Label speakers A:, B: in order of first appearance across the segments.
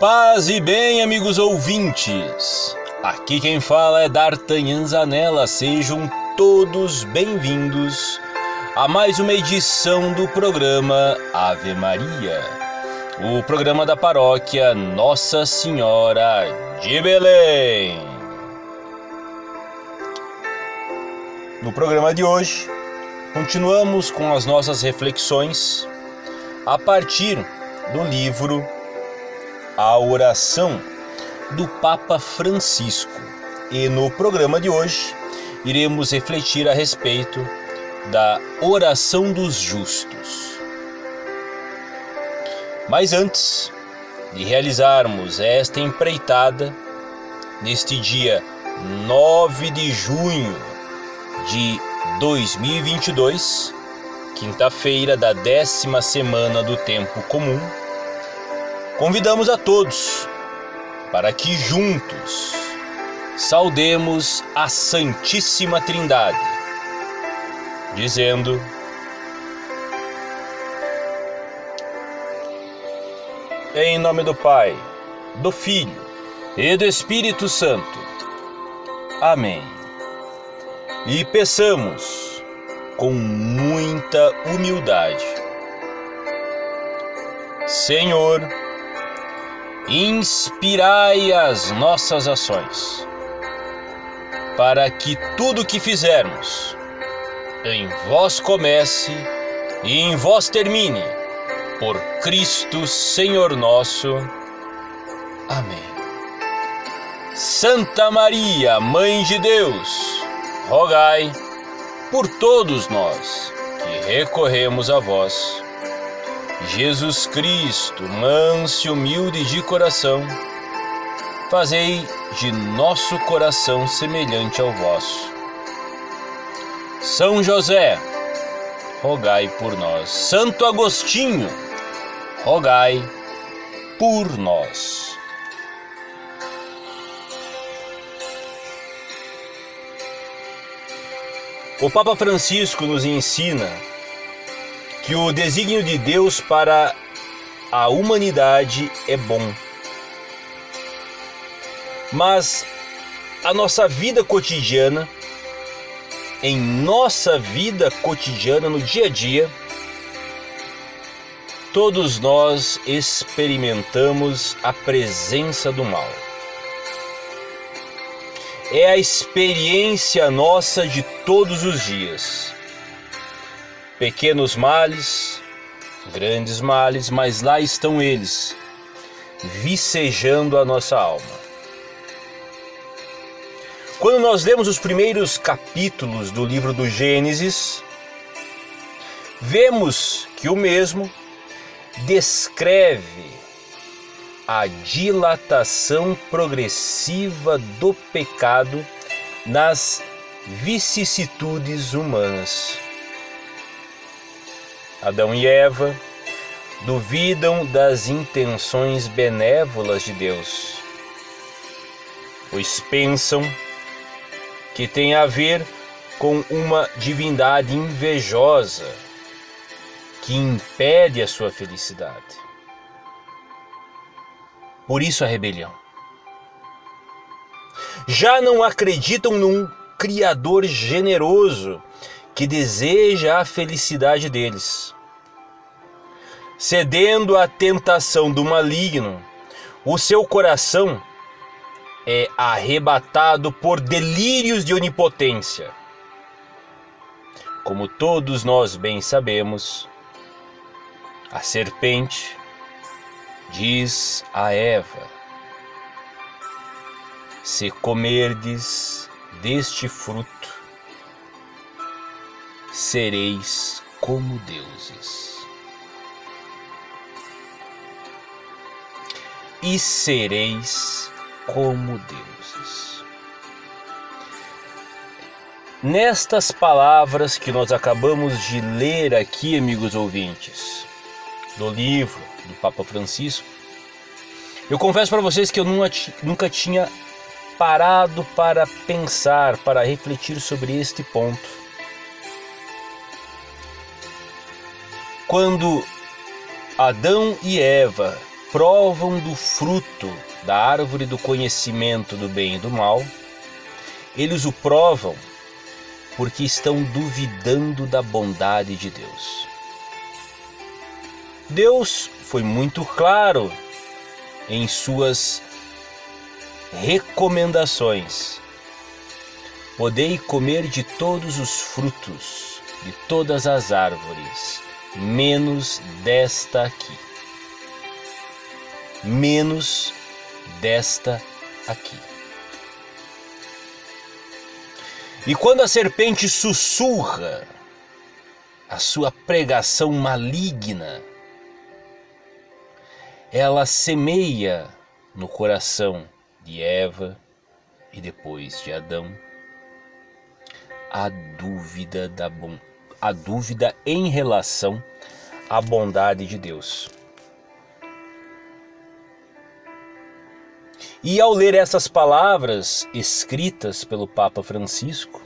A: Paz e bem, amigos ouvintes. Aqui quem fala é D'Artagnan Zanella. Sejam todos bem-vindos a mais uma edição do programa Ave Maria, o programa da paróquia Nossa Senhora de Belém. No programa de hoje, continuamos com as nossas reflexões a partir do livro A Oração do Papa Francisco. E no programa de hoje iremos refletir a respeito da oração dos justos. Mas antes de realizarmos esta empreitada, neste dia 9 de junho de 2022, quinta-feira da décima semana do tempo comum, convidamos a todos para que juntos saudemos a Santíssima Trindade, dizendo: Em nome do Pai, do Filho e do Espírito Santo. Amém. E peçamos com muita humildade. Senhor, inspirai as nossas ações, para que tudo que fizermos em vós comece e em vós termine, por Cristo Senhor nosso. Amém. Santa Maria, Mãe de Deus, rogai por todos nós que recorremos a vós. Jesus Cristo, manso e humilde de coração, fazei de nosso coração semelhante ao vosso. São José, rogai por nós. Santo Agostinho, rogai por nós. O Papa Francisco nos ensina que o desígnio de Deus para a humanidade é bom. Mas a nossa vida cotidiana, em nossa vida cotidiana, no dia a dia, todos nós experimentamos a presença do mal é a experiência nossa de todos os dias. Pequenos males, grandes males, mas lá estão eles, vicejando a nossa alma. Quando nós lemos os primeiros capítulos do livro do Gênesis, vemos que o mesmo descreve a dilatação progressiva do pecado nas vicissitudes humanas. Adão e Eva duvidam das intenções benévolas de Deus, pois pensam que tem a ver com uma divindade invejosa que impede a sua felicidade. Por isso a rebelião. Já não acreditam num Criador generoso que deseja a felicidade deles. Cedendo à tentação do maligno, o seu coração é arrebatado por delírios de onipotência. Como todos nós bem sabemos, a serpente diz a Eva: Se comerdes deste fruto, sereis como deuses. E sereis como deuses. Nestas palavras que nós acabamos de ler aqui, amigos ouvintes, do livro do Papa Francisco, eu confesso para vocês que eu nunca tinha parado para pensar, para refletir sobre este ponto. Quando Adão e Eva provam do fruto da árvore do conhecimento do bem e do mal, eles o provam porque estão duvidando da bondade de Deus. Deus foi muito claro em suas recomendações. Podei comer de todos os frutos de todas as árvores, menos desta aqui. Menos desta aqui. E quando a serpente sussurra a sua pregação maligna, ela semeia no coração de Eva e depois de Adão a dúvida da a dúvida em relação à bondade de Deus. E ao ler essas palavras escritas pelo Papa Francisco,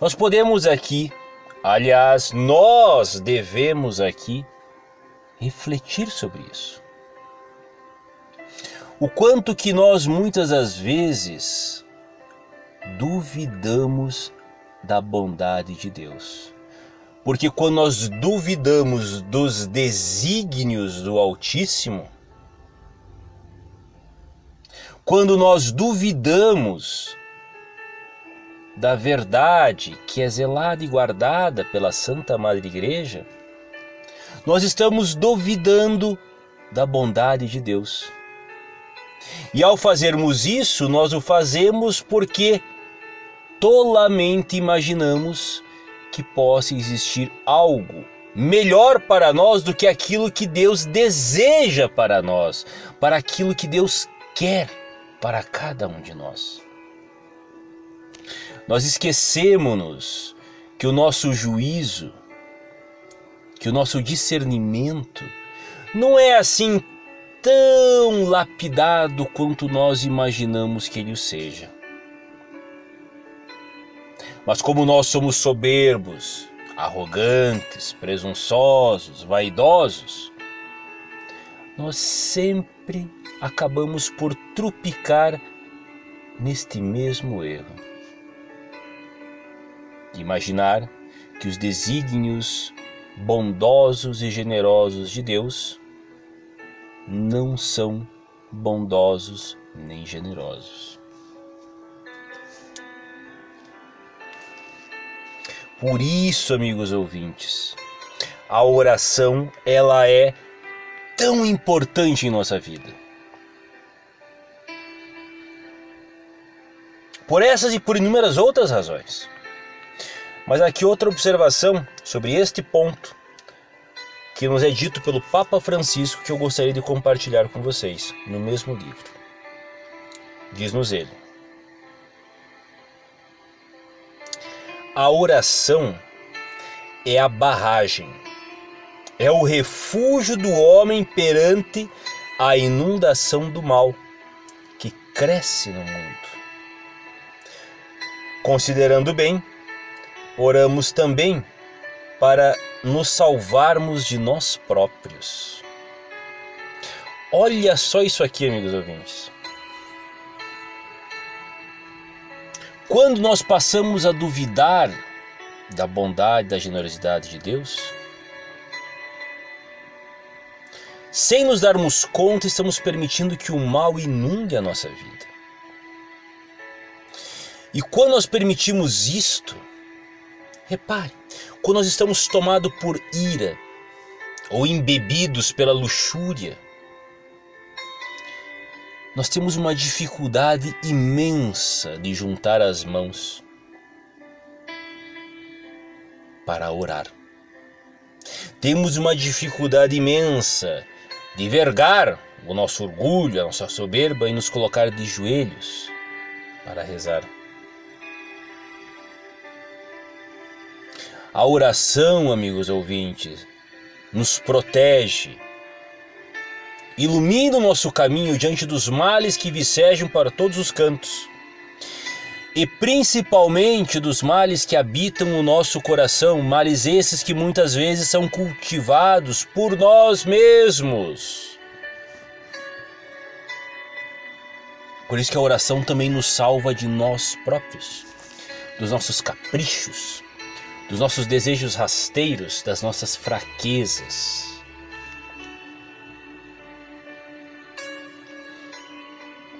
A: nós podemos aqui, aliás, nós devemos aqui refletir sobre isso. O quanto que nós muitas das vezes duvidamos da bondade de Deus. Porque quando nós duvidamos dos desígnios do Altíssimo, quando nós duvidamos da verdade que é zelada e guardada pela Santa Madre Igreja, nós estamos duvidando da bondade de Deus. E ao fazermos isso, nós o fazemos porque tolamente imaginamos que possa existir algo melhor para nós do que aquilo que Deus deseja para nós, para aquilo que Deus quer para cada um de nós. Nós esquecemos que o nosso juízo que o nosso discernimento não é assim tão lapidado quanto nós imaginamos que ele o seja. Mas como nós somos soberbos, arrogantes, presunçosos, vaidosos, nós sempre acabamos por trupicar neste mesmo erro. Imaginar que os desígnios bondosos e generosos de Deus não são bondosos nem generosos. Por isso, amigos ouvintes, a oração ela é tão importante em nossa vida. Por essas e por inúmeras outras razões. Mas aqui outra observação sobre este ponto que nos é dito pelo Papa Francisco que eu gostaria de compartilhar com vocês no mesmo livro. Diz-nos ele: A oração é a barragem, é o refúgio do homem perante a inundação do mal que cresce no mundo. Considerando bem, oramos também para nos salvarmos de nós próprios. Olha só isso aqui, amigos ouvintes. Quando nós passamos a duvidar da bondade, da generosidade de Deus, sem nos darmos conta, estamos permitindo que o mal inunde a nossa vida. E quando nós permitimos isto, Repare, quando nós estamos tomados por ira ou embebidos pela luxúria, nós temos uma dificuldade imensa de juntar as mãos para orar. Temos uma dificuldade imensa de vergar o nosso orgulho, a nossa soberba e nos colocar de joelhos para rezar. A oração, amigos ouvintes, nos protege, ilumina o nosso caminho diante dos males que vicejam para todos os cantos. E principalmente dos males que habitam o nosso coração, males esses que muitas vezes são cultivados por nós mesmos. Por isso que a oração também nos salva de nós próprios, dos nossos caprichos, dos nossos desejos rasteiros, das nossas fraquezas.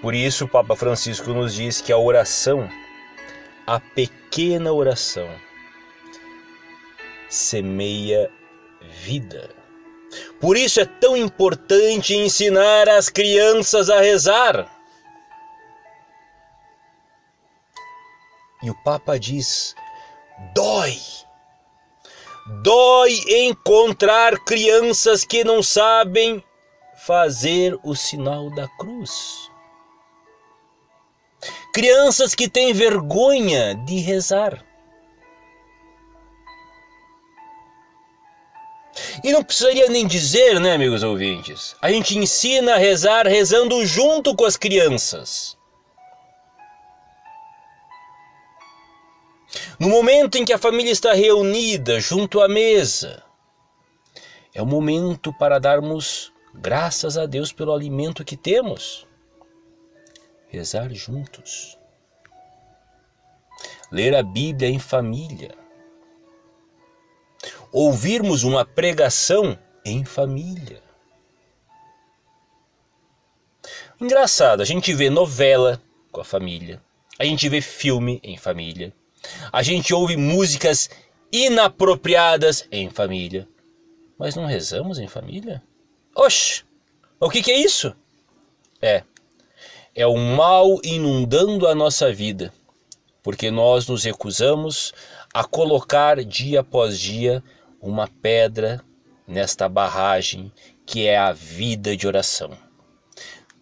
A: Por isso, o Papa Francisco nos diz que a oração, a pequena oração, semeia vida. Por isso é tão importante ensinar as crianças a rezar. E o Papa diz: dói. Dói encontrar crianças que não sabem fazer o sinal da cruz. Crianças que têm vergonha de rezar. E não precisaria nem dizer, né, amigos ouvintes? A gente ensina a rezar rezando junto com as crianças. No momento em que a família está reunida junto à mesa, é o momento para darmos graças a Deus pelo alimento que temos. Rezar juntos. Ler a Bíblia em família. Ouvirmos uma pregação em família. Engraçado, a gente vê novela com a família, a gente vê filme em família, a gente ouve músicas inapropriadas em família. Mas não rezamos em família? Oxe, o que, que é isso? É, é o mal inundando a nossa vida, porque nós nos recusamos a colocar dia após dia uma pedra nesta barragem que é a vida de oração.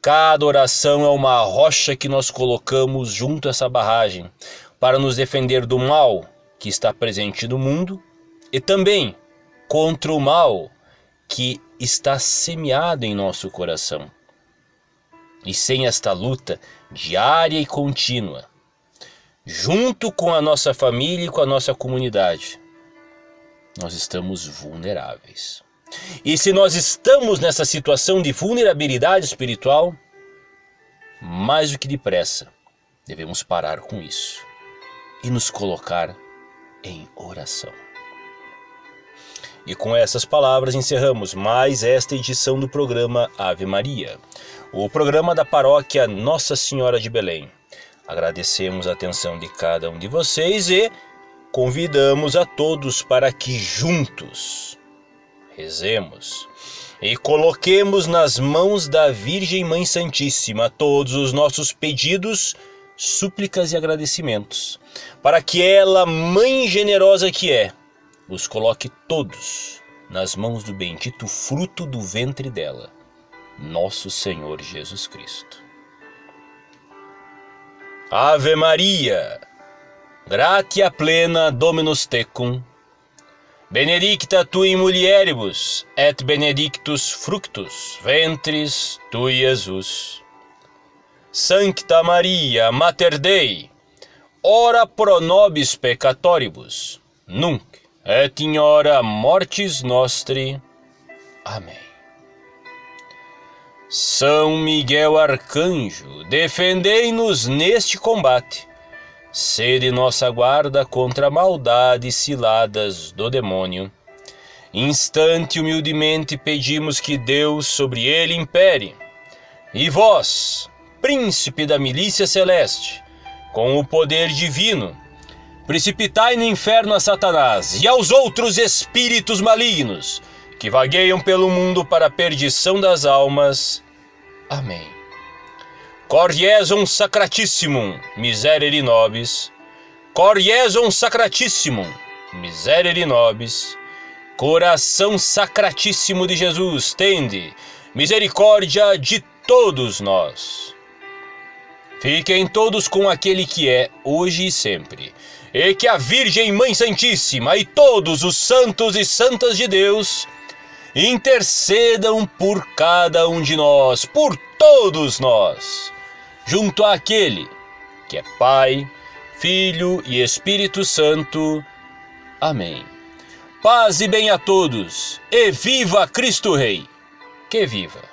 A: Cada oração é uma rocha que nós colocamos junto a essa barragem, para nos defender do mal que está presente no mundo e também contra o mal que está semeado em nosso coração. E sem esta luta diária e contínua, junto com a nossa família e com a nossa comunidade, nós estamos vulneráveis. E se nós estamos nessa situação de vulnerabilidade espiritual, mais do que depressa, devemos parar com isso e nos colocar em oração. E com essas palavras encerramos mais esta edição do programa Ave Maria, o programa da paróquia Nossa Senhora de Belém. Agradecemos a atenção de cada um de vocês e convidamos a todos para que juntos rezemos e coloquemos nas mãos da Virgem Mãe Santíssima todos os nossos pedidos súplicas e agradecimentos, para que ela, Mãe generosa que é, os coloque todos nas mãos do bendito fruto do ventre dela, nosso Senhor Jesus Cristo. Ave Maria, gratia plena Dominus tecum, benedicta tu in mulieribus, et benedictus fructus ventris tui, Jesus. Sancta Maria, Mater Dei, ora pro nobis peccatoribus, nunc et in hora mortis nostri. Amém. São Miguel Arcanjo, defendei-nos neste combate. Sede nossa guarda contra maldades ciladas do demônio. Instante humildemente pedimos que Deus sobre ele impere. E vós, príncipe da milícia celeste, com o poder divino, precipitai no inferno a Satanás e aos outros espíritos malignos que vagueiam pelo mundo para a perdição das almas. Amém. Coriesum sacratissimum, miserere nobis. Coriesum sacratissimum, miserere nobis. Coração sacratíssimo de Jesus, tende misericórdia de todos nós. Fiquem todos com aquele que é, hoje e sempre. E que a Virgem Mãe Santíssima e todos os santos e santas de Deus intercedam por cada um de nós, por todos nós, junto àquele que é Pai, Filho e Espírito Santo. Amém. Paz e bem a todos, e viva Cristo Rei! Que viva!